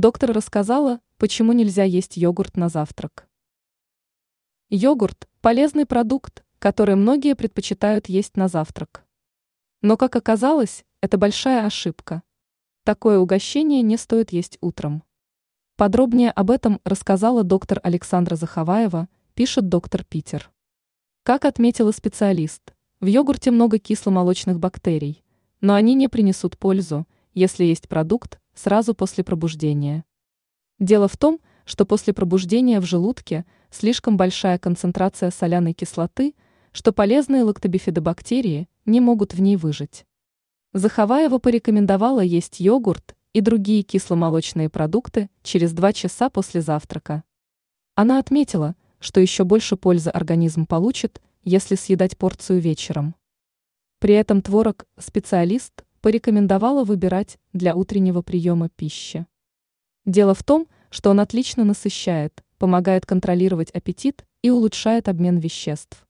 Доктор рассказала, почему нельзя есть йогурт на завтрак. Йогурт – полезный продукт, который многие предпочитают есть на завтрак. Но, как оказалось, это большая ошибка. Такое угощение не стоит есть утром. Подробнее об этом рассказала доктор Александра Заховаева, пишет доктор Питер. Как отметила специалист, в йогурте много кисломолочных бактерий, но они не принесут пользу, если есть продукт сразу после пробуждения. Дело в том, что после пробуждения в желудке слишком большая концентрация соляной кислоты, что полезные лактобифидобактерии не могут в ней выжить. Заховаева порекомендовала есть йогурт и другие кисломолочные продукты через 2 часа после завтрака. Она отметила, что еще больше пользы организм получит, если съедать порцию вечером. При этом творог специалист порекомендовала выбирать для утреннего приема пищи. Дело в том, что он отлично насыщает, помогает контролировать аппетит и улучшает обмен веществ.